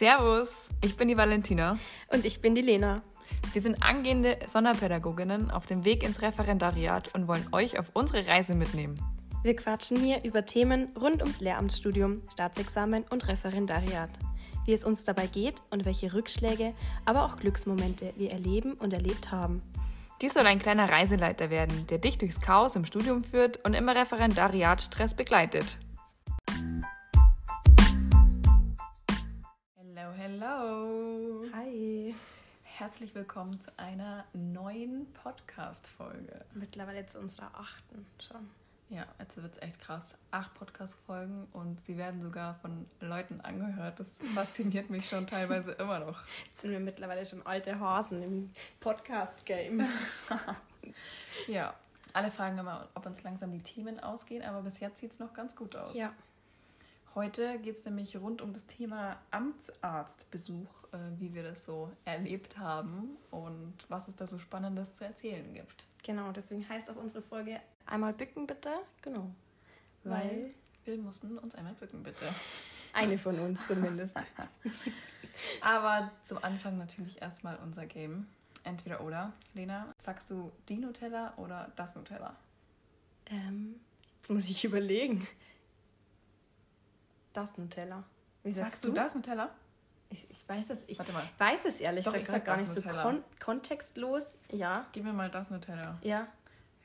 Servus, ich bin die Valentina. Und ich bin die Lena. Wir sind angehende Sonderpädagoginnen auf dem Weg ins Referendariat und wollen euch auf unsere Reise mitnehmen. Wir quatschen hier über Themen rund ums Lehramtsstudium, Staatsexamen und Referendariat. Wie es uns dabei geht und welche Rückschläge, aber auch Glücksmomente wir erleben und erlebt haben. Dies soll ein kleiner Reiseleiter werden, der dich durchs Chaos im Studium führt und immer Referendariatstress begleitet. Herzlich willkommen zu einer neuen Podcast-Folge. Mittlerweile zu unserer achten schon. Ja, jetzt wird es echt krass. Acht Podcast-Folgen und sie werden sogar von Leuten angehört. Das fasziniert mich schon teilweise immer noch. Jetzt sind wir mittlerweile schon alte Hasen im Podcast-Game. Ja, alle fragen immer, ob uns langsam die Themen ausgehen, aber bis jetzt sieht es noch ganz gut aus. Ja. Heute geht es nämlich rund um das Thema Amtsarztbesuch, äh, wie wir das so erlebt haben und was es da so Spannendes zu erzählen gibt. Genau, deswegen heißt auch unsere Folge einmal bücken bitte. Genau. Weil wir mussten uns einmal bücken, bitte. Eine von uns zumindest. Aber zum Anfang natürlich erstmal unser Game. Entweder oder. Lena, sagst du die Nutella oder das Nutella? ähm, jetzt muss ich überlegen. Das Nutella. Wie sagst, Sagst du das Nutella? Ich, ich weiß es, ich Warte mal. weiß es ehrlich Doch, ich gesagt sag gar nicht so Nutella. kon kontextlos. Ja, Gib mir mal das Nutella. ja.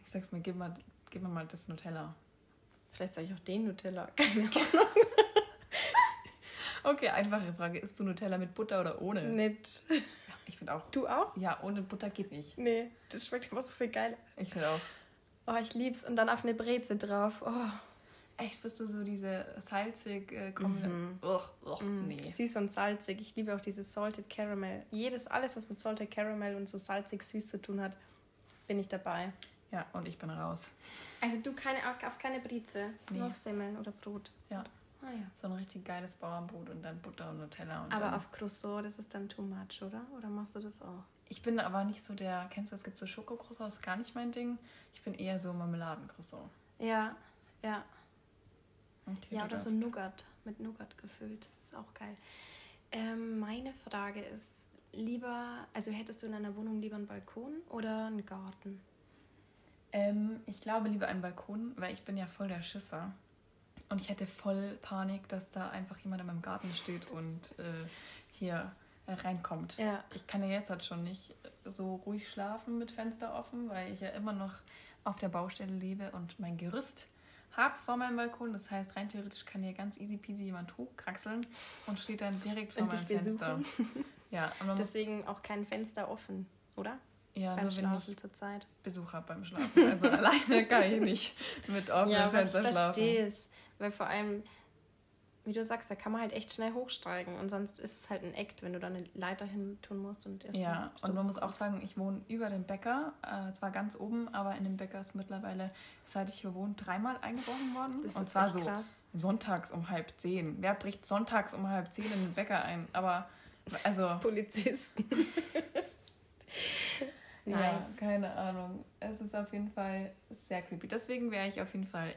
Ich sag's mir, gib, mal, gib mir mal das Nutella. Vielleicht sage ich auch den Nutella. Keine Ahnung. Okay, einfache Frage. Isst du Nutella mit Butter oder ohne? Mit. Ja, ich finde auch. Du auch? Ja, ohne Butter geht nicht. Nee, das schmeckt immer so viel geiler. Ich finde auch. Oh, ich lieb's. Und dann auf eine Breze drauf. Oh, Echt, bist du so diese salzig äh, kommende. Mhm. Ugh, ugh, mm, nee. süß und salzig. Ich liebe auch dieses Salted Caramel. Jedes, alles, was mit Salted Caramel und so salzig süß zu tun hat, bin ich dabei. Ja, und ich bin raus. Also du keine, auf keine Breze, Nee. nur auf Semmeln oder Brot. Ja. Ah ja. So ein richtig geiles Bauernbrot und dann Butter und Nutella. Und Aber dann, auf Croissant, das ist dann too much, oder? Oder machst du das auch? Ich bin aber nicht so der. Kennst du, es gibt so Schokocroissants, ist gar nicht mein Ding. Ich bin eher so Marmeladencroissant. Ja, ja. Okay, Ja, oder so darfst. Nougat, mit Nougat gefüllt. Das ist auch geil. Ähm, meine Frage ist, lieber, also hättest du in einer Wohnung lieber einen Balkon oder einen Garten? Ähm, ich glaube lieber einen Balkon, weil ich bin ja voll der Schisser. Und ich hätte voll Panik, dass da einfach jemand in meinem Garten steht und äh, hier äh, reinkommt. Ja. Ich kann ja jetzt halt schon nicht so ruhig schlafen mit Fenster offen, weil ich ja immer noch auf der Baustelle lebe und mein Gerüst habe vor meinem Balkon. Das heißt, rein theoretisch kann hier ganz easy peasy jemand hochkraxeln und steht dann direkt vor Und meinem Fenster. Ja, Deswegen auch kein Fenster offen, oder? ja Beim nur wenn Schlafen ich zur Zeit. Besuch habe beim Schlafen. Also alleine kann ich nicht mit offenem Ja, ich Fenster schlafen. verstehe es. Weil vor allem, wie du sagst, da kann man halt echt schnell hochsteigen. Und sonst ist es halt ein Act, wenn du da eine Leiter hin tun musst. Und Ja, und man muss auch sagen, ich wohne über dem Bäcker, äh, zwar ganz oben, aber in dem Bäcker ist mittlerweile, seit ich hier wohne, dreimal eingebrochen worden. Das und zwar so krass. sonntags um halb zehn. Wer bricht sonntags um halb zehn in den Bäcker ein? Aber, also, Polizisten. ja, keine Ahnung. Es ist auf jeden Fall sehr creepy. Deswegen wäre ich auf jeden Fall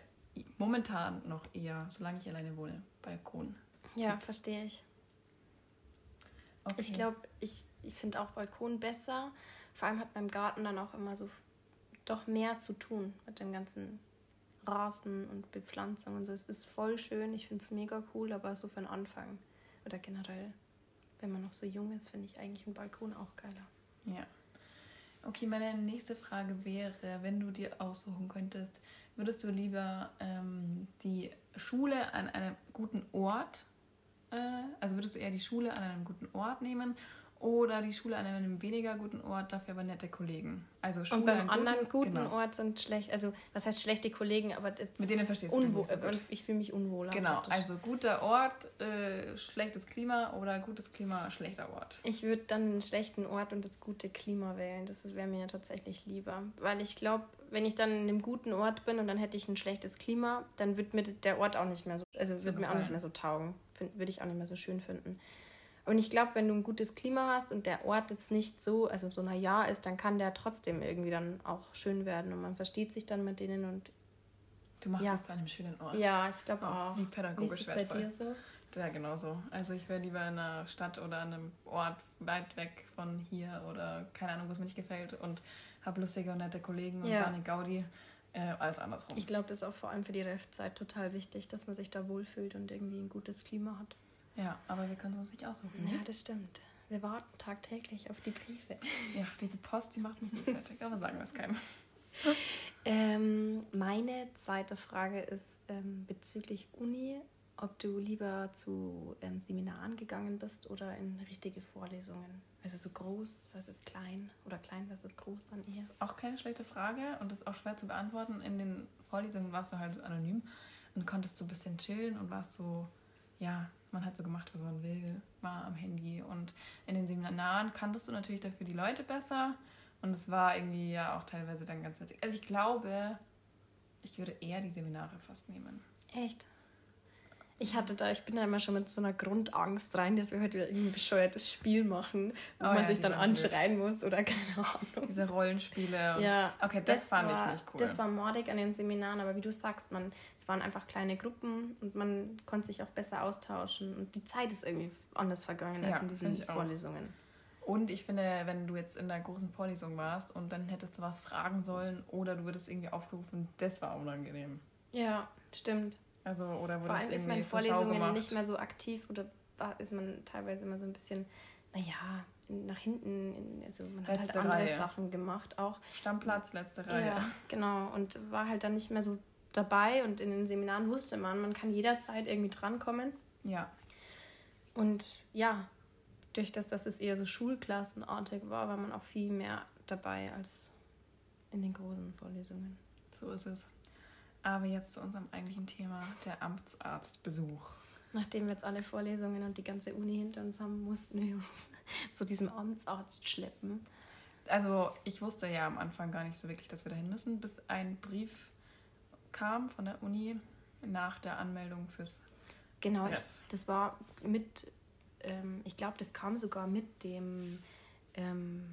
momentan noch eher, solange ich alleine wohne, Balkon. Ja, verstehe ich. Okay. Ich glaube, ich, ich finde auch Balkon besser. Vor allem hat beim Garten dann auch immer so doch mehr zu tun mit dem ganzen Rasen und Bepflanzung und so. Es ist voll schön, ich finde es mega cool, aber so für den Anfang oder generell, wenn man noch so jung ist, finde ich eigentlich einen Balkon auch geiler. Ja. Okay, meine nächste Frage wäre, wenn du dir aussuchen könntest, würdest du lieber ähm, die Schule an einem guten Ort, äh, also würdest du eher die Schule an einem guten Ort nehmen oder die Schule an einem weniger guten Ort, dafür aber nette Kollegen? Also Schule Und beim an anderen guten genau. Ort sind schlecht, also was heißt schlechte Kollegen, aber Mit denen verstehst du nicht so gut. Ich fühle mich unwohler. Genau, praktisch. also guter Ort, äh, schlechtes Klima oder gutes Klima, schlechter Ort. Ich würde dann einen schlechten Ort und das gute Klima wählen. Das wäre mir tatsächlich lieber. Weil ich glaube, wenn ich dann in einem guten Ort bin und dann hätte ich ein schlechtes Klima, dann wird mir der Ort auch nicht mehr so, also wird mir auch nicht mehr so taugen. Würde ich auch nicht mehr so schön finden. Und ich glaube, wenn du ein gutes Klima hast und der Ort jetzt nicht so, also so ein Jahr ist, dann kann der trotzdem irgendwie dann auch schön werden und man versteht sich dann mit denen und Du machst Ja. es zu einem schönen Ort. ja, ich glaube Oh, auch. wie Wie pädagogisch ist es bei dir so? Ja, genau so. Also ich wäre lieber in einer Stadt oder an einem Ort weit weg von hier oder keine Ahnung, was mir nicht gefällt und habe lustige und nette Kollegen und ja. eine Gaudi äh, als andersrum. Ich glaube, das ist auch vor allem für die Refzeit total wichtig, dass man sich da wohlfühlt und irgendwie ein gutes Klima hat. Ja, aber wir können es uns nicht aussuchen. ne? Ja, das stimmt. Wir warten tagtäglich auf die Briefe. Ja, diese Post, die macht mich nicht fertig, aber sagen wir es keinem. Ähm, meine zweite Frage ist ähm, bezüglich Uni, ob du lieber zu ähm, Seminaren gegangen bist oder in richtige Vorlesungen. Also so groß versus klein oder klein versus groß dann eher. Auch keine schlechte Frage und das ist auch schwer zu beantworten. In den Vorlesungen warst du halt so anonym und konntest so ein bisschen chillen und warst so, ja, man hat so gemacht, was man will, war am Handy. Und in den Seminaren kanntest du natürlich dafür die Leute besser und es war irgendwie ja auch teilweise dann ganz witzig. Also ich glaube, ich würde eher die Seminare fast nehmen. Echt? Ich hatte da, ich bin da immer schon mit so einer Grundangst rein, dass wir heute wieder irgendwie ein bescheuertes Spiel machen, wo Oh man ja, sich dann anschreien muss oder keine Ahnung. Diese Rollenspiele. Und Ja, okay, das, fand war, ich nicht cool. Das war mordig an den Seminaren, aber wie du sagst, man, es waren einfach kleine Gruppen und man konnte sich auch besser austauschen und die Zeit ist irgendwie anders vergangen als Ja, in diesen. Vorlesungen. Und ich finde, wenn du jetzt in der großen Vorlesung warst und dann hättest du was fragen sollen oder du würdest irgendwie aufgerufen, das war unangenehm. Ja, stimmt. Also, oder Vor allem ist man in Vorlesungen nicht mehr so aktiv oder da ist man teilweise immer so ein bisschen, naja, nach hinten, in, also man hat halt Letzte andere Reihe. Sachen gemacht auch. Stammplatz, letzte Reihe. Ja, genau. Und war halt dann nicht mehr so dabei und in den Seminaren wusste man, man kann jederzeit irgendwie drankommen. Ja. Und ja, durch das, dass es eher so schulklassenartig war, war man auch viel mehr dabei als in den großen Vorlesungen. so ist es. Aber jetzt zu unserem eigentlichen Thema, der Amtsarztbesuch. Nachdem wir jetzt alle Vorlesungen und die ganze Uni hinter uns haben, mussten wir uns zu diesem Amtsarzt schleppen. Also, ich wusste ja am Anfang gar nicht so wirklich, dass wir dahin müssen, bis ein Brief kam von der Uni nach der Anmeldung fürs Genau, Ref. das war mit, ähm, ich glaube, das kam sogar mit dem ähm,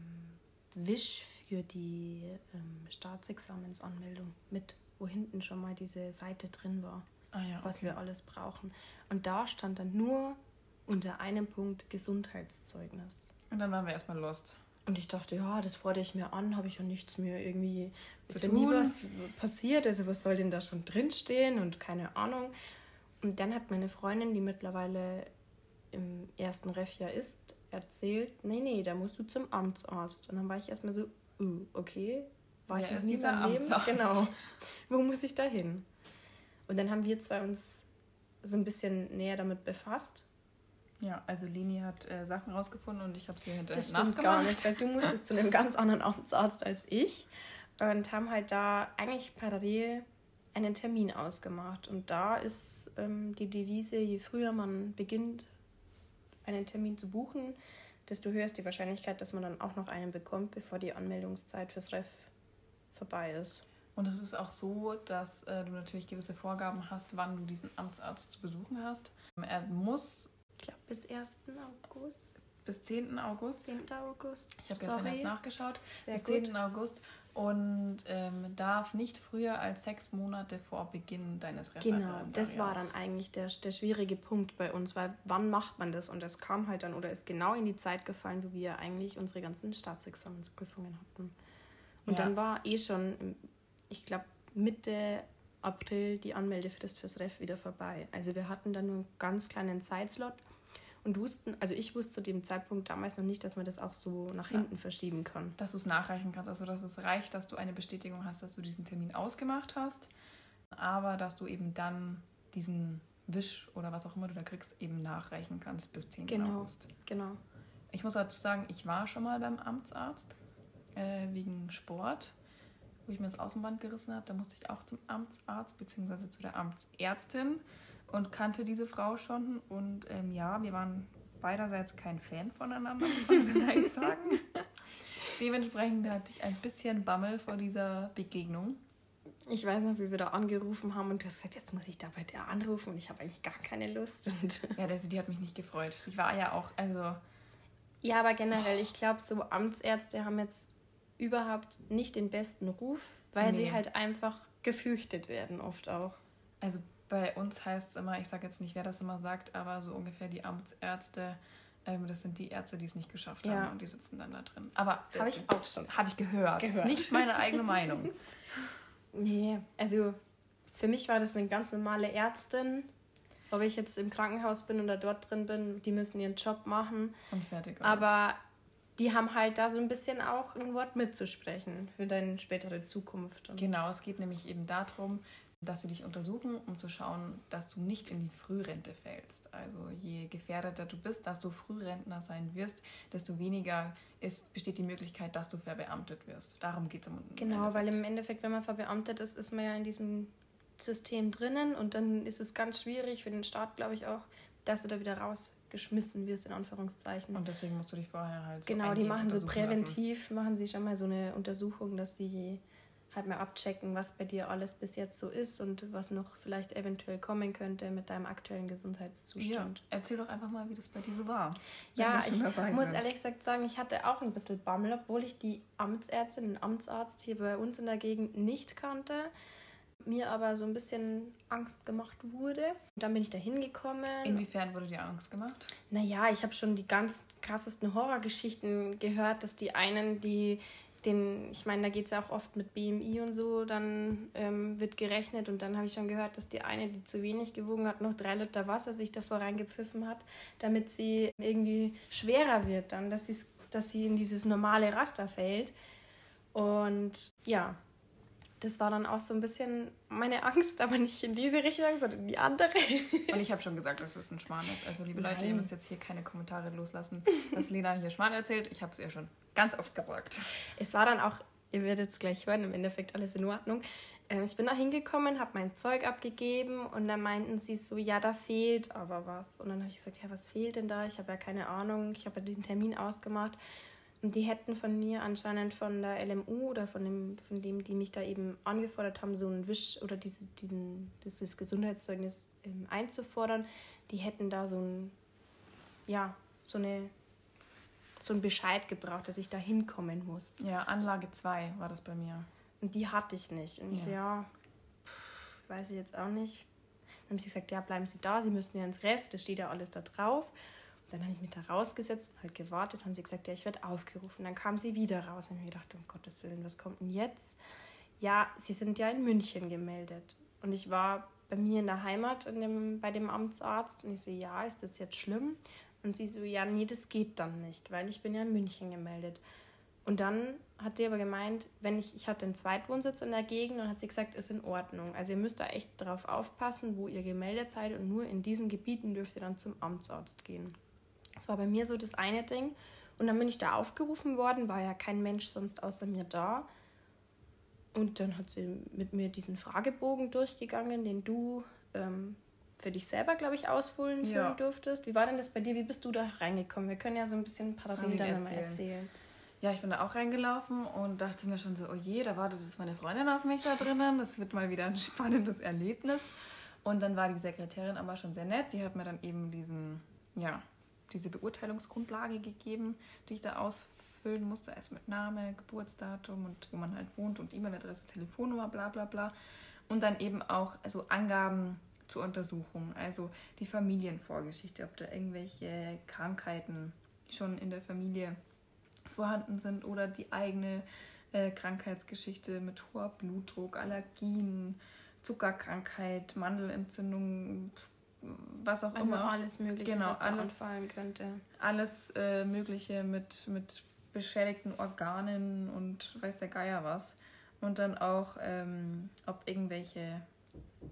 Wisch für die ähm, Staatsexamensanmeldung mit, wo hinten schon mal diese Seite drin war, Ah ja, was okay. wir alles brauchen. Und da stand dann nur unter einem Punkt Gesundheitszeugnis. Und dann waren wir erstmal lost. Und ich dachte, ja, das fordere ich mir an, habe ich ja nichts mehr irgendwie Zu ist ja nie tun. was passiert, also was soll denn da schon drinstehen und keine Ahnung. Und dann hat meine Freundin, die mittlerweile im ersten Refjahr ist, erzählt, nee, nee, da musst du zum Amtsarzt. Und dann war ich erstmal so, uh, okay, war Wer ich noch nie Leben. Genau. Wo muss ich da hin? Und dann haben wir zwei uns so ein bisschen näher damit befasst. Ja, also Leni hat äh, Sachen rausgefunden und ich habe sie hinterher Das stimmt nachgemacht. gar nicht, weil du musstest zu einem ganz anderen Amtsarzt als ich und haben halt da eigentlich parallel einen Termin ausgemacht. Und da ist ähm, die Devise, je früher man beginnt, einen Termin zu buchen, desto höher ist die Wahrscheinlichkeit, dass man dann auch noch einen bekommt, bevor die Anmeldungszeit fürs Ref vorbei ist. Und es ist auch so, dass äh, du natürlich gewisse Vorgaben hast, wann du diesen Amtsarzt zu besuchen hast. Er muss Ich glaube, bis 1. August, bis 10. August, 10. August. ich habe gestern erst nachgeschaut, Sehr bis gut. 10. August und ähm, darf nicht früher als sechs Monate vor Beginn deines Genau, das war dann Referendariats. eigentlich der, der schwierige Punkt bei uns, weil wann macht man das? Und das kam halt dann oder ist genau in die Zeit gefallen, wo wir eigentlich unsere ganzen Staatsexamensprüfungen hatten. Und Ja. dann war eh schon, ich glaube, Mitte April die Anmeldefrist fürs Ref wieder vorbei. Also wir hatten dann nur einen ganz kleinen Zeitslot und wussten, also ich wusste zu dem Zeitpunkt damals noch nicht, dass man das auch so nach Ja. hinten verschieben kann. dass du es nachreichen kannst. Also, dass es reicht, dass du eine Bestätigung hast, dass du diesen Termin ausgemacht hast, aber dass du eben dann diesen Wisch oder was auch immer du da kriegst, eben nachreichen kannst bis 10. Genau. August. Genau. Ich muss dazu sagen, ich war schon mal beim Amtsarzt äh, wegen Sport, wo ich mir das Außenband gerissen habe. Da musste ich auch zum Amtsarzt bzw. zu der Amtsärztin und kannte diese Frau schon. Und ähm, ja, wir waren beiderseits kein Fan voneinander, muss man vielleicht sagen. Dementsprechend hatte ich ein bisschen Bammel vor dieser Begegnung. Ich weiß noch, wie wir da angerufen haben und du hast gesagt, jetzt muss ich da bei der anrufen und ich habe eigentlich gar keine Lust. Und Ja, das, die hat mich nicht gefreut. Ich war ja auch, also ja, aber generell, ich glaube, so Amtsärzte haben jetzt überhaupt nicht den besten Ruf, weil sie Nee. halt einfach gefürchtet werden, oft auch. Also Bei uns heißt es immer, ich sage jetzt nicht, wer das immer sagt, aber so ungefähr die Amtsärzte, ähm, das sind die Ärzte, die es nicht geschafft Ja. haben und die sitzen dann da drin. Aber Habe ich auch schon. Habe ich gehört. Das ist Gehört. nicht meine eigene Meinung. Nee, also für mich war das eine ganz normale Ärztin. Ob ich jetzt im Krankenhaus bin oder dort drin bin, die müssen ihren Job machen. Und fertig. aus. Aber die haben halt da so ein bisschen auch ein Wort mitzusprechen für deine spätere Zukunft. Genau, es geht nämlich eben darum, dass sie dich untersuchen, um zu schauen, dass du nicht in die Frührente fällst. Also je gefährdeter du bist, dass du Frührentner sein wirst, desto weniger ist, besteht die Möglichkeit, dass du verbeamtet wirst. Darum geht es im Genau, weil Endeffekt. im Endeffekt, wenn man verbeamtet ist, ist man ja in diesem System drinnen und dann ist es ganz schwierig für den Staat, glaube ich auch, dass du da wieder rausgeschmissen wirst, in Anführungszeichen. Und deswegen musst du dich vorher halt so genau, die machen so präventiv, machen sie schon mal so eine Untersuchung, dass sie halt mal abchecken, was bei dir alles bis jetzt so ist und was noch vielleicht eventuell kommen könnte mit deinem aktuellen Lassen. Ja, Gesundheitszustand. erzähl doch einfach mal, wie das bei dir so war. Ja, ich muss sind. ehrlich gesagt sagen, ich hatte auch ein bisschen Bammel, obwohl ich die Amtsärztin, den Amtsarzt hier bei uns in der Gegend nicht kannte. Mir aber so ein bisschen Angst gemacht wurde. Dann bin ich da hingekommen. Inwiefern wurde dir Angst gemacht? Naja, ich habe schon die ganz krassesten Horrorgeschichten gehört, dass die einen, die den, ich meine, da geht es ja auch oft mit BMI und so, dann ähm, wird gerechnet und dann habe ich schon gehört, dass die eine, die zu wenig gewogen hat, noch drei Liter Wasser sich davor reingepfiffen hat, damit sie irgendwie schwerer wird dann, dass, dass sie in dieses normale Raster fällt. Und ja, das war dann auch so ein bisschen meine Angst, aber nicht in diese Richtung, sondern in die andere. Und ich habe schon gesagt, dass es ein Schmarrn ist. Also, liebe Leute, ihr Nein. müsst jetzt hier keine Kommentare loslassen, dass Lena hier Schmarrn erzählt. Ich habe es ihr schon ganz oft gesagt. Es war dann auch, ihr werdet es gleich hören, im Endeffekt alles in Ordnung. Ähm, Ich bin da hingekommen, habe mein Zeug abgegeben und dann meinten sie so, ja, da fehlt aber was. Und dann habe ich gesagt, ja, was fehlt denn da? Ich habe ja keine Ahnung, ich habe ja den Termin ausgemacht. Die hätten von mir anscheinend von der LMU oder von dem, von dem, die mich da eben angefordert haben, so einen Wisch oder diese, diesen, dieses Gesundheitszeugnis ähm, einzufordern. Die hätten da so ein, ja, so eine, so einen Bescheid gebraucht, dass ich da hinkommen muss. Ja, Anlage 2 war das bei mir. Und die hatte ich nicht. Und ich so, Ja. ja, pff, weiß ich jetzt auch nicht. Dann haben sie gesagt, ja, bleiben Sie da, Sie müssen ja ins Ref, das steht ja alles da drauf. Dann habe ich mich da rausgesetzt und halt gewartet, haben sie gesagt, ja, ich werde aufgerufen. Dann kam sie wieder raus und ich mir gedacht, um Gottes Willen, was kommt denn jetzt? Ja, Sie sind ja in München gemeldet. Und ich war bei mir in der Heimat in dem, bei dem Amtsarzt und ich so, ja, ist das jetzt schlimm? Und sie so, ja, nee, das geht dann nicht, weil ich bin ja in München gemeldet. Und dann hat sie aber gemeint, wenn ich, ich hatte einen Zweitwohnsitz in der Gegend und hat sie gesagt, ist in Ordnung. Also ihr müsst da echt drauf aufpassen, wo ihr gemeldet seid und nur in diesen Gebieten dürft ihr dann zum Amtsarzt gehen. Das war bei mir so das eine Ding. Und dann bin ich da aufgerufen worden, war ja kein Mensch sonst außer mir da. Und dann hat sie mit mir diesen Fragebogen durchgegangen, den du ähm, für dich selber, glaube ich, ausfüllen Ja. durftest. Wie war denn das bei dir? Wie bist du da reingekommen? Wir können ja so ein bisschen parallel dann mal erzählen. erzählen. Ja, ich bin da auch reingelaufen und dachte mir schon so, oh je, da wartet jetzt meine Freundin auf mich da drinnen. Das wird mal wieder ein spannendes Erlebnis. Und dann war die Sekretärin aber schon sehr nett. Die hat mir dann eben diesen, ja, diese Beurteilungsgrundlage gegeben, die ich da ausfüllen musste. Also mit Name, Geburtsdatum und wo man halt wohnt und E-Mail-Adresse, Telefonnummer, bla bla bla. Und dann eben auch so Angaben zur Untersuchung, also die Familienvorgeschichte, ob da irgendwelche Krankheiten schon in der Familie vorhanden sind oder die eigene äh, Krankheitsgeschichte mit hoher Blutdruck, Allergien, Zuckerkrankheit, Mandelentzündung, was auch Also immer. alles Mögliche, Genau, was da alles. anfallen könnte. Alles äh, Mögliche mit, mit beschädigten Organen und weiß der Geier was. Und dann auch, ähm, ob irgendwelche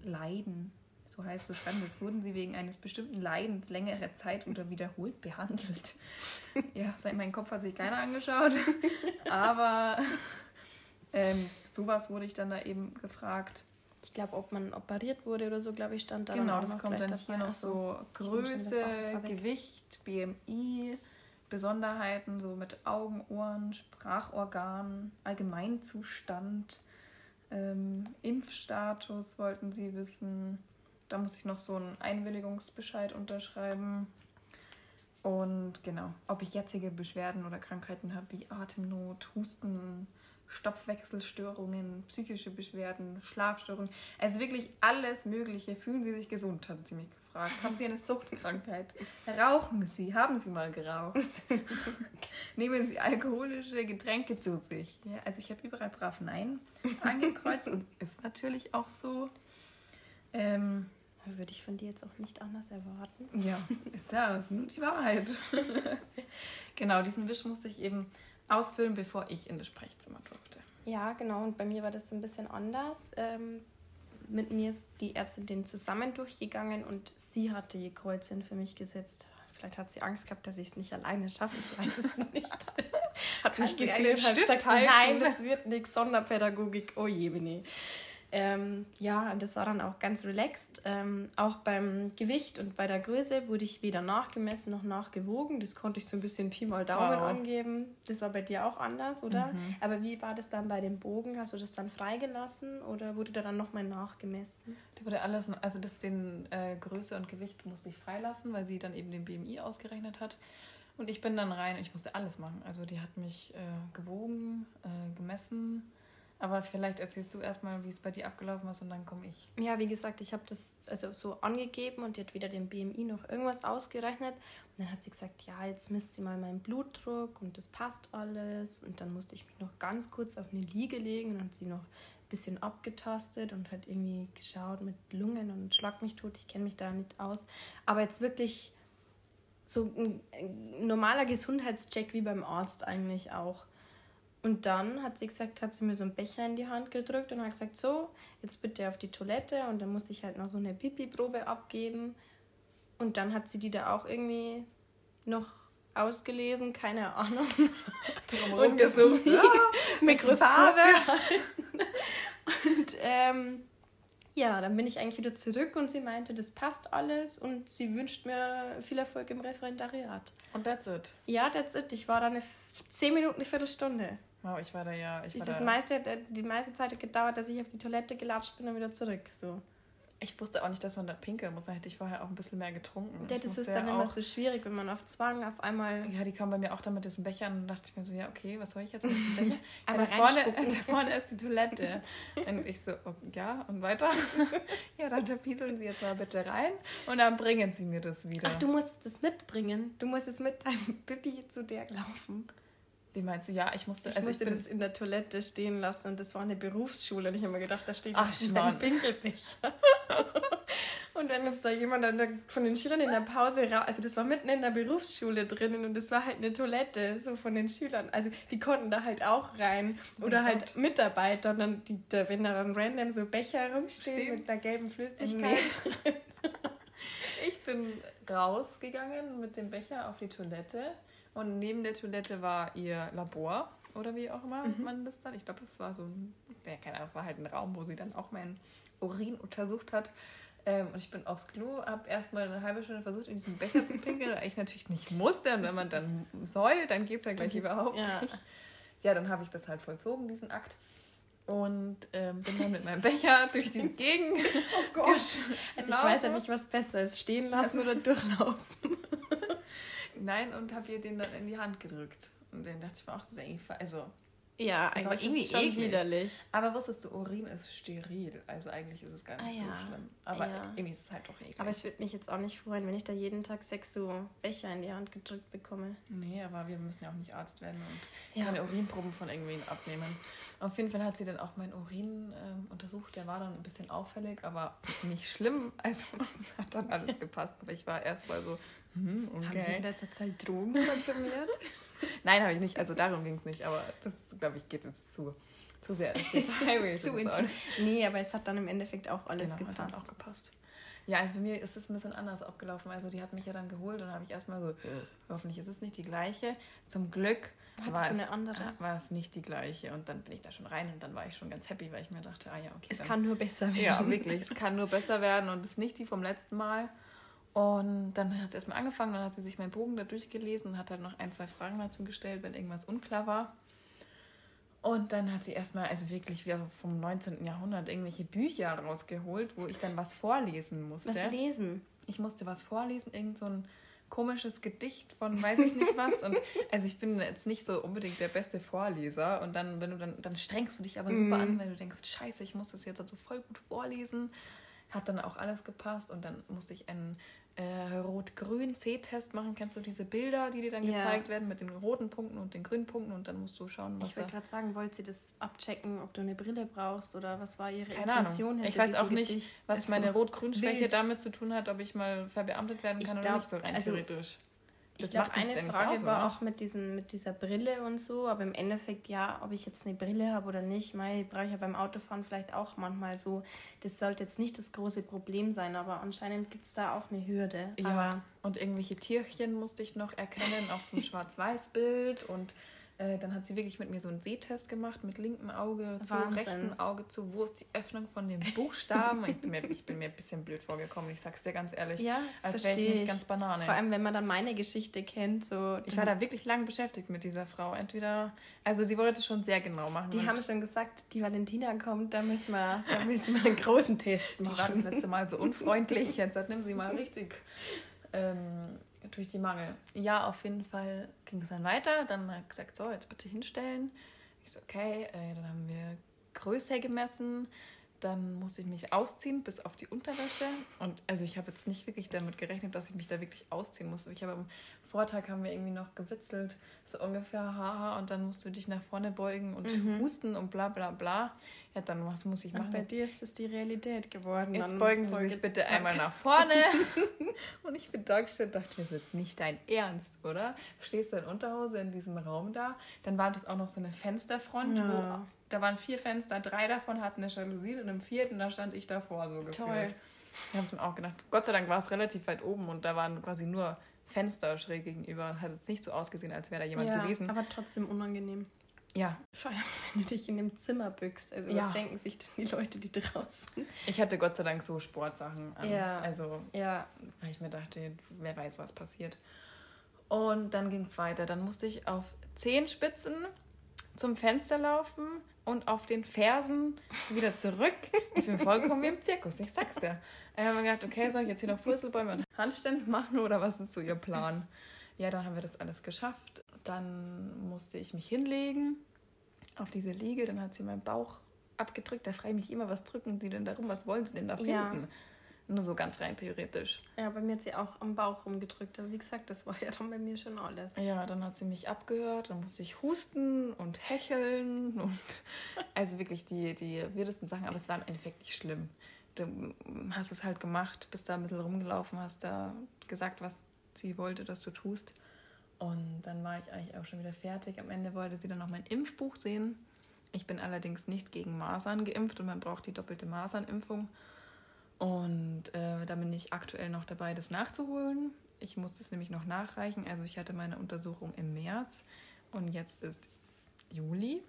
Leiden, so heißt es dann, das wurden sie wegen eines bestimmten Leidens längere Zeit oder wiederholt behandelt. Ja, seit mein Kopf hat sich keiner angeschaut. Aber ähm, sowas wurde ich dann da eben gefragt. Ich glaube, ob man operiert wurde oder so, glaube ich, stand da. Genau, das noch kommt dann hier dabei. noch so Größe. Gewicht, BMI, Besonderheiten, so mit Augen, Ohren, Sprachorgan, Allgemeinzustand, ähm, Impfstatus wollten sie wissen. Da muss ich noch so einen Einwilligungsbescheid unterschreiben. Und genau, ob ich jetzige Beschwerden oder Krankheiten habe wie Atemnot, Husten, Stoffwechselstörungen, psychische Beschwerden, Schlafstörungen. Also wirklich alles Mögliche. Fühlen Sie sich gesund, hat sie mich gefragt. Haben Sie eine Suchtkrankheit? Rauchen Sie? Haben Sie mal geraucht? Nehmen Sie alkoholische Getränke zu sich? Ja, also ich habe überall brav Nein angekreuzt und ist natürlich auch so. Ähm, Würde ich von dir jetzt auch nicht anders erwarten. ja, ist ja ist nur die Wahrheit. genau, diesen Wisch musste ich eben ausfüllen, bevor ich in das Sprechzimmer durfte. Ja, genau. Und bei mir war das ein bisschen anders. Ähm, mit mir ist die Ärztin den zusammen durchgegangen und sie hatte ihr Kreuzchen für mich gesetzt. Vielleicht hat sie Angst gehabt, dass ich es nicht alleine schaffe. Ich weiß es nicht. hat mich gesehen und hat gesagt, nein, das wird nichts. Sonderpädagogik. Oh je, nee. Ähm, ja, und das war dann auch ganz relaxed. Ähm, auch beim Gewicht und bei der Größe wurde ich weder nachgemessen noch nachgewogen. Das konnte ich so ein bisschen Pi mal Daumen Wow. angeben. Das war bei dir auch anders, oder? Aber wie war das dann bei dem Bogen? Hast du das dann freigelassen oder wurde da dann nochmal nachgemessen? Da wurde alles, also das den äh, Größe und Gewicht musste ich freilassen, weil sie dann eben den BMI ausgerechnet hat. Und ich bin dann rein, ich musste alles machen. Also die hat mich äh, gewogen, äh, gemessen. Aber vielleicht erzählst du erstmal, wie es bei dir abgelaufen ist und dann komme ich. Ja, wie gesagt, ich habe das also so angegeben und die hat weder den BMI noch irgendwas ausgerechnet. Und dann hat sie gesagt, ja, jetzt misst sie mal meinen Blutdruck und das passt alles. Und dann musste ich mich noch ganz kurz auf eine Liege legen und hat sie noch ein bisschen abgetastet und hat irgendwie geschaut mit Lungen und Schlag mich tot. Ich kenne mich da nicht aus. Aber jetzt wirklich so ein normaler Gesundheitscheck wie beim Arzt eigentlich auch. Und dann hat sie gesagt, hat sie mir so einen Becher in die Hand gedrückt und hat gesagt, so, jetzt bitte auf die Toilette. Und dann musste ich halt noch so eine Pipi-Probe abgeben. Und dann hat sie die da auch irgendwie noch ausgelesen, keine Ahnung. Und das so wie Mikroskop. Und ähm, ja, dann bin ich eigentlich wieder zurück und sie meinte, das passt alles und sie wünscht mir viel Erfolg im Referendariat. Und that's it. Ja, that's it. Ich war da eine 10 Minuten, eine Viertelstunde. Wow, ich war da ja. Ich, war das da, meiste, hat- die meiste Zeit hat gedauert, dass ich auf die Toilette gelatscht bin und wieder zurück. So. ich wusste auch nicht, dass man da pinkeln muss. Da hätte ich vorher auch ein bisschen mehr getrunken. Ja, das ist dann ja immer so schwierig, wenn man auf Zwang auf einmal. Ja, die kam bei mir auch da mit diesen Bechern und dachte ich mir so, ja, okay, was soll ich jetzt mit diesem Becher? Ja, da, vorne, da vorne ist die Toilette. Und ich so, oh, ja, und weiter? ja, dann pieseln Sie jetzt mal bitte rein und dann bringen Sie mir das wieder. Ach, du musst es mitbringen. Du musst es mit deinem Bibi zu der laufen. Wie meinst du? Ja, ich musste, Ich also musste ich bin, das in der Toilette stehen lassen und das war eine Berufsschule und ich habe mir gedacht, da steht Ach, ein. Pinkelbecher. und wenn jetzt da jemand von den Schülern in der Pause raus, also das war mitten in der Berufsschule drinnen und das war halt eine Toilette so von den Schülern, also die konnten da halt auch rein oder mein halt Mitarbeiter und dann die, da, wenn da dann random so Becher rumstehen Stehen. mit einer gelben Flüssigkeit. ich bin rausgegangen mit dem Becher auf die Toilette und neben der Toilette war ihr Labor oder wie auch immer Mhm. man das dann. Ich glaube, das war so ein, ja, keine Ahnung, das war halt ein Raum, wo sie dann auch meinen Urin untersucht hat. Ähm, und ich bin aufs Klo, habe erstmal eine halbe Stunde versucht, in diesen Becher zu pinkeln, weil ich natürlich nicht musste. Und wenn man dann soll, dann geht es ja gleich überhaupt ja. nicht. Ja, dann habe ich das halt vollzogen, diesen Akt. Und ähm, bin dann mit meinem Becher durch diese Gegend. Oh Gott. Also ich weiß ja nicht, was besser ist, stehen lassen oder durchlaufen. Nein, und habe ihr den dann in die Hand gedrückt. Und dann dachte ich mir auch, das ist irgendwie. fa- Also, Ja, war eigentlich ist es schon eklig. widerlich. aber wusstest du, Urin ist steril. Also eigentlich ist es gar nicht Ah, so ja. schlimm. Aber Ja. irgendwie ist es halt doch eklig. Aber es würde mich jetzt auch nicht freuen, wenn ich da jeden Tag sechs so Becher in die Hand gedrückt bekomme. nee, aber wir müssen ja auch nicht Arzt werden und Ja. keine Urinproben von irgendwen abnehmen. Auf jeden Fall hat sie dann auch meinen Urin ähm, untersucht. Der war dann ein bisschen auffällig, aber nicht schlimm. Also es hat dann alles gepasst. Aber ich war erst mal so, hm, okay. Haben Sie in letzter Zeit Drogen konsumiert? Nein, habe ich nicht. Also darum ging es nicht. Aber das, glaube ich, geht jetzt zu, zu sehr ins Detail. Zu intim. Nee, aber es hat dann im Endeffekt auch alles Genau, hat gepasst. auch gepasst. Ja, also bei mir ist es ein bisschen anders abgelaufen. Also die hat mich ja dann geholt und habe ich erstmal so, hoffentlich ist es nicht die gleiche. Zum Glück war es, eine andere? äh, war es nicht die gleiche. Und dann bin ich da schon rein und dann war ich schon ganz happy, weil ich mir dachte, ah ja, okay. Es dann, kann nur besser werden. Ja, wirklich, es kann nur besser werden und es ist nicht die vom letzten Mal. Und dann hat sie erstmal angefangen, dann hat sie sich meinen Bogen da durchgelesen und hat halt noch ein, zwei Fragen dazu gestellt, wenn irgendwas unklar war. Und dann hat sie erstmal, also wirklich wie vom 19. Jahrhundert, irgendwelche Bücher rausgeholt, wo ich dann was vorlesen musste. Was lesen? Ich musste was vorlesen, irgend so ein komisches Gedicht von weiß ich nicht was. Und also ich bin jetzt nicht so unbedingt der beste Vorleser. Und dann, wenn du dann, dann strengst du dich aber super mm. an, weil du denkst, scheiße, ich muss das jetzt also voll gut vorlesen. Hat dann auch alles gepasst und dann musste ich einen äh, rot-grün C-Test machen. Kennst du diese Bilder, die dir dann ja. gezeigt werden mit den roten Punkten und den grünen Punkten und dann musst du schauen, was Ich wollte gerade sagen, wollt sie das abchecken, ob du eine Brille brauchst oder was war ihre Keine Intention? Ahnung. Ich weiß auch nicht, Gedicht? was meine rot-grün-Schwäche damit zu tun hat, ob ich mal verbeamtet werden kann ich oder glaub, nicht so rein also, theoretisch. Das ich glaube, eine Frage aus, war auch mit, diesen, mit dieser Brille und so, aber im Endeffekt, ja, ob ich jetzt eine Brille habe oder nicht, mei, brauche ich ja beim Autofahren vielleicht auch manchmal so. Das sollte jetzt nicht das große Problem sein, aber anscheinend gibt es da auch eine Hürde. Ja, aber und irgendwelche Tierchen musste ich noch erkennen auf so einem Schwarz-Weiß-Bild und äh, dann hat sie wirklich mit mir so einen Sehtest gemacht mit linkem Auge zu, Wahnsinn. rechten Auge zu. Wo ist die Öffnung von dem Buchstaben? ich, bin mir, ich bin mir ein bisschen blöd vorgekommen, ich sag's dir ganz ehrlich. Ja, als wäre ich nicht ganz Banane. Vor allem, wenn man dann meine Geschichte kennt. So ich war da wirklich lang beschäftigt mit dieser Frau. Entweder, also sie wollte schon sehr genau machen. Die haben schon gesagt, die Valentina kommt, da müssen wir, da müssen wir einen großen Test machen. Die war das letzte Mal so unfreundlich, jetzt nimm sie mal richtig. Ähm, durch die Mangel. Ja, auf jeden Fall ging es dann weiter. Dann hat er gesagt, so, jetzt bitte hinstellen. Ich so, okay. Äh, dann haben wir Größe gemessen. Dann musste ich mich ausziehen bis auf die Unterwäsche. Und also ich habe jetzt nicht wirklich damit gerechnet, dass ich mich da wirklich ausziehen muss. Ich habe am Vortag haben wir irgendwie noch gewitzelt, so ungefähr, haha, und dann musst du dich nach vorne beugen und mhm. husten und bla bla bla. Ja, dann was muss ich machen? Und bei jetzt? dir ist das die Realität geworden. Jetzt beugen Sie sich bitte einmal nach vorne. und ich bin da gestanden dachte das ist jetzt nicht dein Ernst, oder? Stehst du in Unterhose in diesem Raum da. Dann war das auch noch so eine Fensterfront, ja. wo da waren vier Fenster, drei davon hatten eine Jalousie und im vierten, da stand ich davor so gefühlt. Toll. Ich habe es mir auch gedacht. Gott sei Dank war es relativ weit oben und da waren quasi nur Fenster schräg gegenüber. Hat es nicht so ausgesehen, als wäre da jemand ja, gewesen. aber trotzdem unangenehm. Ja. Vor allem, wenn du dich in dem Zimmer bückst. Also, ja. was denken sich denn die Leute, die draußen? Ich hatte Gott sei Dank so Sportsachen an. Ja. Also, ja. weil ich mir dachte, wer weiß, was passiert. Und dann ging es weiter. Dann musste ich auf Zehenspitzen zum Fenster laufen und auf den Fersen wieder zurück. Ich bin vollkommen wie im Zirkus, ich sag's dir. Ich habe mir gedacht, okay, soll ich jetzt hier noch Purzelbäume und Handstände machen oder was ist so ihr Plan? Ja, dann haben wir das alles geschafft. Dann musste ich mich hinlegen auf diese Liege. Dann hat sie meinen Bauch abgedrückt. Da frage ich mich immer, was drücken sie denn darum? Was wollen sie denn da finden? Ja. Nur so ganz rein theoretisch. Ja, bei mir hat sie auch am Bauch rumgedrückt. Aber wie gesagt, das war ja dann bei mir schon alles. Ja, dann hat sie mich abgehört. Dann musste ich husten und hecheln. Und also wirklich die, die wildesten Sachen. Aber es war im Endeffekt nicht schlimm. Du hast es halt gemacht, bist da ein bisschen rumgelaufen, hast da gesagt, was sie wollte, dass du tust. Und dann war ich eigentlich auch schon wieder fertig. Am Ende wollte sie dann noch mein Impfbuch sehen. Ich bin allerdings nicht gegen Masern geimpft und man braucht die doppelte Masernimpfung. Und äh, da bin ich aktuell noch dabei, das nachzuholen. Ich muss das nämlich noch nachreichen. Also ich hatte meine Untersuchung im März und jetzt ist Juli.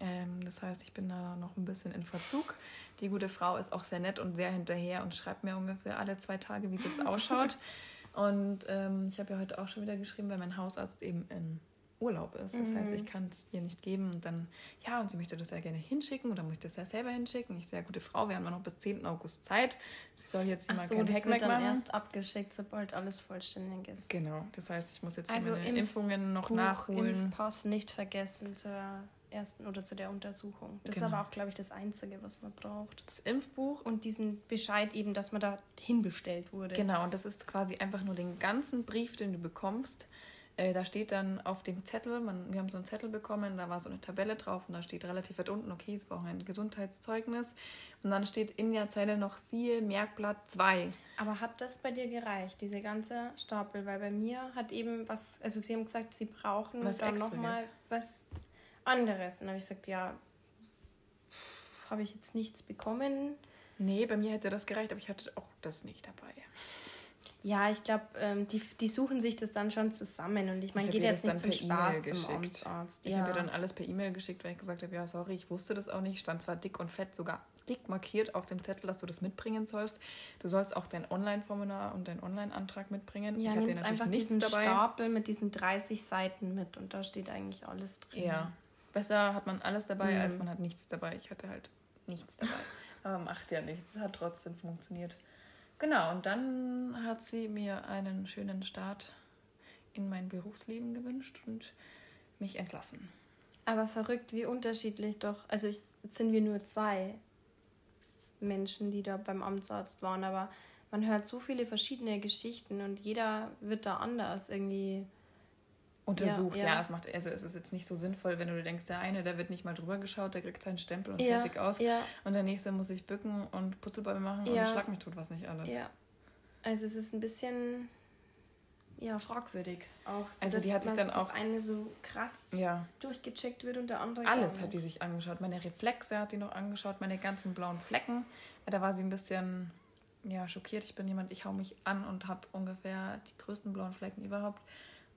Ähm, das heißt, ich bin da noch ein bisschen in Verzug. Die gute Frau ist auch sehr nett und sehr hinterher und schreibt mir ungefähr alle zwei Tage, wie es jetzt ausschaut. und ähm, ich habe ja heute auch schon wieder geschrieben, weil mein Hausarzt eben in Urlaub ist. Das mhm. heißt, ich kann es ihr nicht geben und dann, ja, und sie möchte das ja gerne hinschicken oder muss ich das ja selber hinschicken. Ich sehr gute Frau, wir haben noch bis 10. August Zeit. Sie soll jetzt Ach mal so, kein wird dann machen. erst abgeschickt, sobald alles vollständig ist. Genau, das heißt, ich muss jetzt also meine Impf Impfungen noch Buch, nachholen. Impfpass nicht vergessen zur ersten oder zu der Untersuchung. Das genau. ist aber auch, glaube ich, das Einzige, was man braucht. Das Impfbuch und diesen Bescheid eben, dass man da hinbestellt wurde. Genau, und das ist quasi einfach nur den ganzen Brief, den du bekommst äh, da steht dann auf dem Zettel, man, wir haben so einen Zettel bekommen, da war so eine Tabelle drauf und da steht relativ weit unten, okay, es braucht ein Gesundheitszeugnis. Und dann steht in der Zeile noch siehe Merkblatt 2. Aber hat das bei dir gereicht, diese ganze Stapel? Weil bei mir hat eben was, also sie haben gesagt, sie brauchen was dann nochmal was anderes. Und dann habe ich gesagt, ja, habe ich jetzt nichts bekommen. Nee, bei mir hätte das gereicht, aber ich hatte auch das nicht dabei. Ja, ich glaube, ähm, die, die suchen sich das dann schon zusammen und ich meine, geht jetzt nicht zum Spaß e zum Amtsarzt. Ich ja. habe ihr dann alles per E-Mail geschickt, weil ich gesagt habe, ja, sorry, ich wusste das auch nicht. Stand zwar dick und fett, sogar dick markiert auf dem Zettel, dass du das mitbringen sollst. Du sollst auch dein Online-Formular und deinen Online-Antrag mitbringen. Ja, nimm einfach diesen dabei. Stapel mit diesen 30 Seiten mit und da steht eigentlich alles drin. Ja, besser hat man alles dabei, mhm. als man hat nichts dabei. Ich hatte halt nichts dabei. Aber macht ja nichts. Es hat trotzdem funktioniert. Genau, und dann hat sie mir einen schönen Start in mein Berufsleben gewünscht und mich entlassen. Aber verrückt, wie unterschiedlich doch. Also ich, jetzt sind wir nur zwei Menschen, die da beim Amtsarzt waren, aber man hört so viele verschiedene Geschichten und jeder wird da anders irgendwie untersucht. Ja, ja. ja, es macht, also es ist jetzt nicht so sinnvoll, wenn du denkst, der eine, der wird nicht mal drüber geschaut, der kriegt seinen Stempel und ja, fertig aus. Ja. Und der nächste muss sich bücken und Putzelbäume machen und schlag mich tut was nicht alles. Ja. Also es ist ein bisschen ja, fragwürdig auch. So, also die hat sich dann auch. eine so krass ja. durchgecheckt wird und der andere. Alles hat die sich angeschaut. Meine Reflexe hat die noch angeschaut, meine ganzen blauen Flecken. Da war sie ein bisschen ja, schockiert. Ich bin jemand, ich hau mich an und habe ungefähr die größten blauen Flecken überhaupt.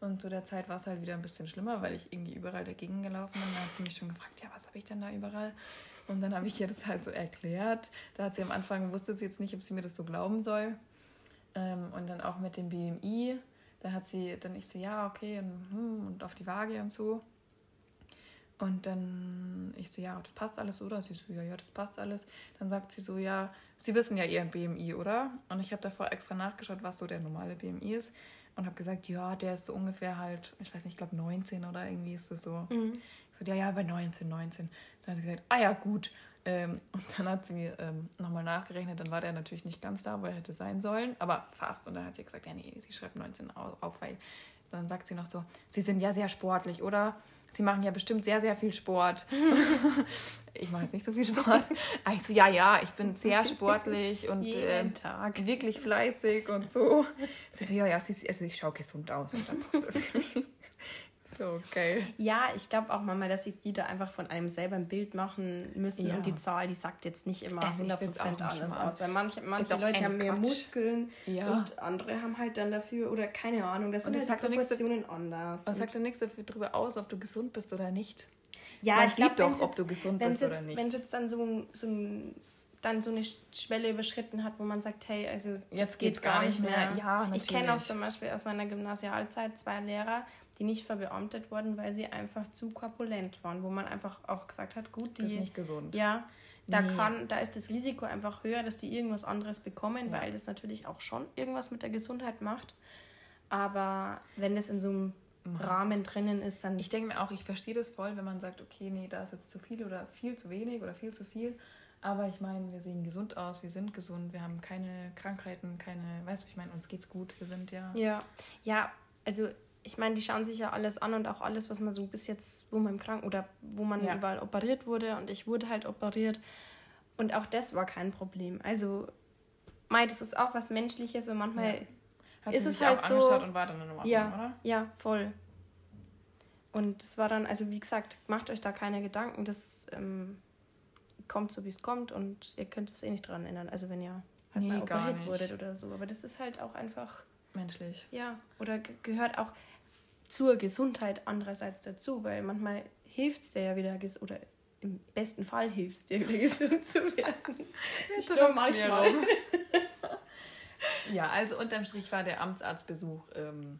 Und zu der Zeit war es halt wieder ein bisschen schlimmer, weil ich irgendwie überall dagegen gelaufen bin. Da hat sie mich schon gefragt, ja, was habe ich denn da überall? Und dann habe ich ihr das halt so erklärt. Da hat sie am Anfang, wusste sie jetzt nicht, ob sie mir das so glauben soll. Ähm, und dann auch mit dem BMI. Da hat sie dann ich so, ja, okay, und, hm, und auf die Waage und so. Und dann ich so, ja, das passt alles, oder? Sie so, ja, ja, das passt alles. Dann sagt sie so, ja, Sie wissen ja Ihren BMI, oder? Und ich habe davor extra nachgeschaut, was so der normale BMI ist und habe gesagt, ja, der ist so ungefähr halt, ich weiß nicht, ich glaube 19 oder irgendwie ist das so. Mhm. Ich sagte, ja, ja, bei 19, 19. Dann hat sie gesagt, ah ja, gut. Ähm, und dann hat sie ähm, nochmal nachgerechnet, dann war der natürlich nicht ganz da, wo er hätte sein sollen, aber fast. Und dann hat sie gesagt, ja, nee, sie schreibt 19 auf, weil dann sagt sie noch so, sie sind ja sehr sportlich, oder? Sie machen ja bestimmt sehr, sehr viel Sport. ich mache jetzt nicht so viel Sport. Aber ich so, ja, ja, ich bin sehr sportlich und äh, wirklich fleißig und so. Sie so, ja, ja, also ich schaue gesund aus und dann passt das. Okay. Ja, ich glaube auch manchmal, dass sich die da einfach von einem selber ein Bild machen müssen ja. und die Zahl, die sagt jetzt nicht immer also 100% alles aus, weil manche, manche Leute haben mehr Quatsch. Muskeln ja. und andere haben halt dann dafür oder keine Ahnung, das und sind halt Proportionen anders. Und sagt ja nichts darüber aus, ob du gesund bist oder nicht. Ja, Man ich sieht glaub, doch, ob du gesund bist jetzt, oder nicht. Wenn es jetzt dann so, so ein dann so eine Schwelle überschritten hat, wo man sagt, hey, also jetzt geht es gar nicht mehr. mehr. Ja, natürlich. Ich kenne auch zum Beispiel aus meiner Gymnasialzeit zwei Lehrer, die nicht verbeamtet wurden, weil sie einfach zu korpulent waren, wo man einfach auch gesagt hat, gut, die das ist nicht gesund. Ja, da nee. kann, da ist das Risiko einfach höher, dass die irgendwas anderes bekommen, ja. weil das natürlich auch schon irgendwas mit der Gesundheit macht. Aber wenn das in so einem Rahmen drinnen ist, dann. Ich denke mir auch, ich verstehe das voll, wenn man sagt, okay, nee, da ist jetzt zu viel oder viel zu wenig oder viel zu viel. Aber ich meine, wir sehen gesund aus, wir sind gesund, wir haben keine Krankheiten, keine, weißt du, ich meine, uns geht's gut, wir sind ja. Ja, ja, also ich meine, die schauen sich ja alles an und auch alles, was man so bis jetzt, wo man im Kranken oder wo man ja. überall operiert wurde und ich wurde halt operiert. Und auch das war kein Problem. Also, Mai, das ist auch was Menschliches und manchmal ja. Hat ist es halt so. und war dann in Ordnung, ja, oder? Ja, voll. Und das war dann, also wie gesagt, macht euch da keine Gedanken, das ähm, kommt so, wie es kommt und ihr könnt es eh nicht dran ändern. Also wenn ihr halt nee, mal operiert wurdet oder so. Aber das ist halt auch einfach menschlich. Ja, oder gehört auch zur Gesundheit andererseits dazu, weil manchmal hilft es dir ja wieder, oder im besten Fall hilft es dir wieder gesund zu werden. Nur manchmal. ja, also unterm Strich war der Amtsarztbesuch ähm,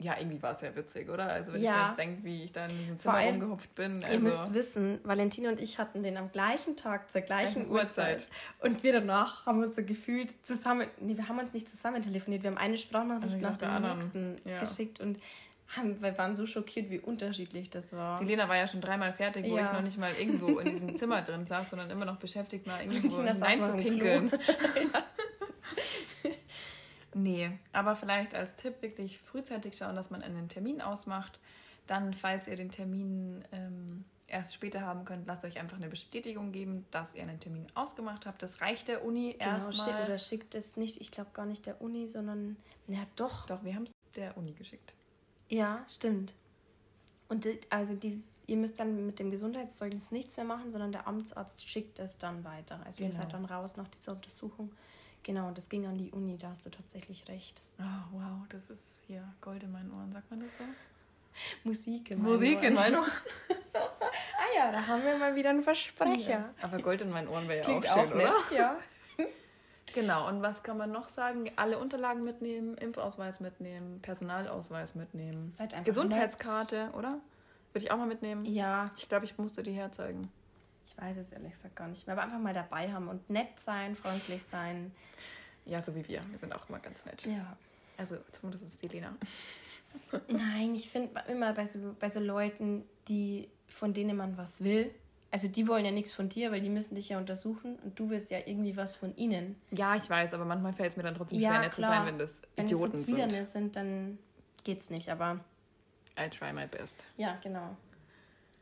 ja, irgendwie war es ja witzig, oder? Also wenn ja. ich mir jetzt denke, wie ich da in diesem Zimmer allem, rumgehupft bin. Also ihr müsst wissen, Valentina und ich hatten den am gleichen Tag, zur gleichen Uhrzeit. Und wir danach haben uns so gefühlt zusammen, nee, wir haben uns nicht zusammen telefoniert, wir haben eine Sprachnachricht also nach der nächsten ja. geschickt und haben, wir waren so schockiert, wie unterschiedlich das war. Die Lena war ja schon dreimal fertig, wo ja. ich noch nicht mal irgendwo in diesem Zimmer drin saß, sondern immer noch beschäftigt war, irgendwo reinzupinkeln. ja. Nee, aber vielleicht als Tipp wirklich frühzeitig schauen, dass man einen Termin ausmacht. Dann, falls ihr den Termin ähm, erst später haben könnt, lasst euch einfach eine Bestätigung geben, dass ihr einen Termin ausgemacht habt. Das reicht der Uni genau, erstmal. Oder schickt es nicht, ich glaube gar nicht der Uni, sondern, ja doch. Doch, wir haben es der Uni geschickt. Ja, stimmt. Und die, also die, ihr müsst dann mit dem Gesundheitszeugnis nichts mehr machen, sondern der Amtsarzt schickt es dann weiter. Also genau. ihr seid dann raus nach dieser Untersuchung. Genau, das ging an die Uni, da hast du tatsächlich recht. Oh, wow, das ist hier Gold in meinen Ohren, sagt man das so? Musik in meinen Musik Ohren. in meinen Ohren. ah ja, da haben wir mal wieder einen Versprecher. Ja, aber Gold in meinen Ohren wäre ja auch schön, auch nett, oder? Ja. Genau, und was kann man noch sagen? Alle Unterlagen mitnehmen, Impfausweis mitnehmen, Personalausweis mitnehmen. Seid einfach Gesundheitskarte, nett. oder? Würde ich auch mal mitnehmen? Ja. Ich glaube, ich musste die herzeigen. Ich weiß es ehrlich gesagt gar nicht mehr. Aber einfach mal dabei haben und nett sein, freundlich sein. Ja, so wie wir. Wir sind auch immer ganz nett. Ja. Also zumindest ist die Lena. Nein, ich finde immer bei so, bei so Leuten, die von denen man was will, also die wollen ja nichts von dir, weil die müssen dich ja untersuchen und du willst ja irgendwie was von ihnen. Ja, ich weiß, aber manchmal fällt es mir dann trotzdem Ja, schwer, nett zu klar. sein, wenn das Wenn Idioten es so sind. Sind, dann geht's nicht, aber I try my best. ja, genau.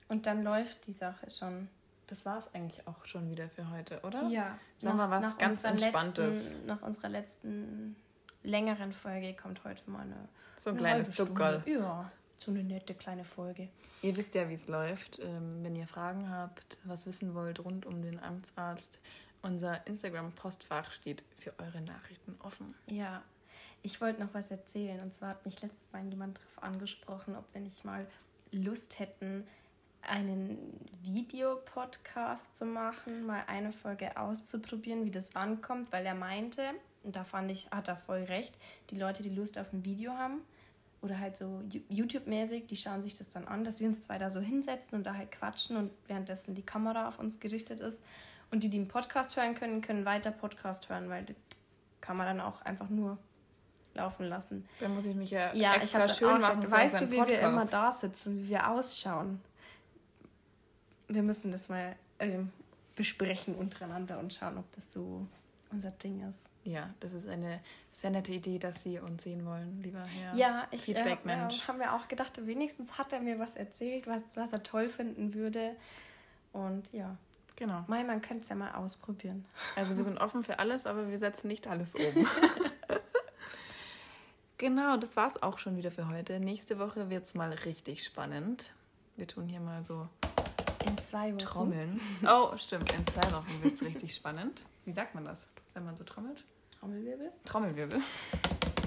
Und dann läuft die Sache schon. Das war es eigentlich auch schon wieder für heute, oder? Ja. Sagen wir was ganz unserer Entspanntes. Letzten, nach unserer letzten längeren Folge kommt heute mal eine, So ein eine kleines. Zuckerl. Ja, so eine nette kleine Folge. Ihr wisst ja, wie es läuft. Ähm, wenn ihr Fragen habt, was wissen wollt rund um den Amtsarzt, unser Instagram-Postfach steht für eure Nachrichten offen. Ja, ich wollte noch was erzählen. Und zwar hat mich letztes Mal jemand darauf angesprochen, ob wir nicht mal Lust hätten, einen Videopodcast zu machen, mal eine Folge auszuprobieren, wie das ankommt, weil er meinte, und da fand ich, hat er voll recht, die Leute, die Lust auf ein Video haben oder halt so YouTube-mäßig, die schauen sich das dann an, dass wir uns zwei da so hinsetzen und da halt quatschen und währenddessen die Kamera auf uns gerichtet ist. Und die, die einen Podcast hören können, können weiter Podcast hören, weil das kann man dann auch einfach nur laufen lassen. Dann muss ich mich ja, Ja, ich extra habe schön machen. weißt du, wie wir immer Podcast. da sitzen, wie wir ausschauen? Wir müssen das mal ähm, besprechen untereinander und schauen, ob das so unser Ding ist. Ja, das ist eine sehr nette Idee, dass Sie uns sehen wollen, lieber Herr. Ja, ich äh, Feedback-Mensch. äh, habe mir auch gedacht, wenigstens hat er mir was erzählt, was, was er toll finden würde. Und ja, Genau. Mai, man könnte es ja mal ausprobieren. Also wir sind offen für alles, aber wir setzen nicht alles um. genau, das war's auch schon wieder für heute. Nächste Woche wird's mal richtig spannend. Wir tun hier mal so In zwei Wochen. Trommeln. Oh, stimmt, in zwei Wochen wird's richtig spannend. Wie sagt man das, wenn man so trommelt? Trommelwirbel. Trommelwirbel.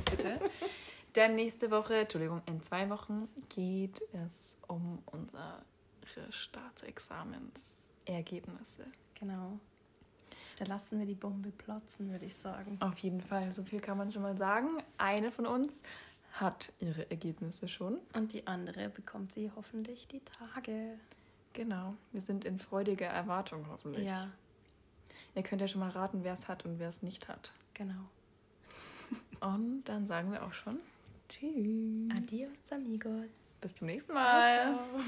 Bitte. Denn nächste Woche, Entschuldigung, in zwei Wochen geht es um unsere Staatsexamensergebnisse. Genau. Da lassen wir die Bombe platzen, würde ich sagen. Auf jeden Fall, so viel kann man schon mal sagen. Eine von uns hat ihre Ergebnisse schon. Und die andere bekommt sie hoffentlich die Tage. Genau, wir sind in freudiger Erwartung hoffentlich. Ja, Ihr könnt ja schon mal raten, wer es hat und wer es nicht hat. Genau. Und dann sagen wir auch schon Tschüss. Adios, amigos. Bis zum nächsten Ciao, Mal. ciao.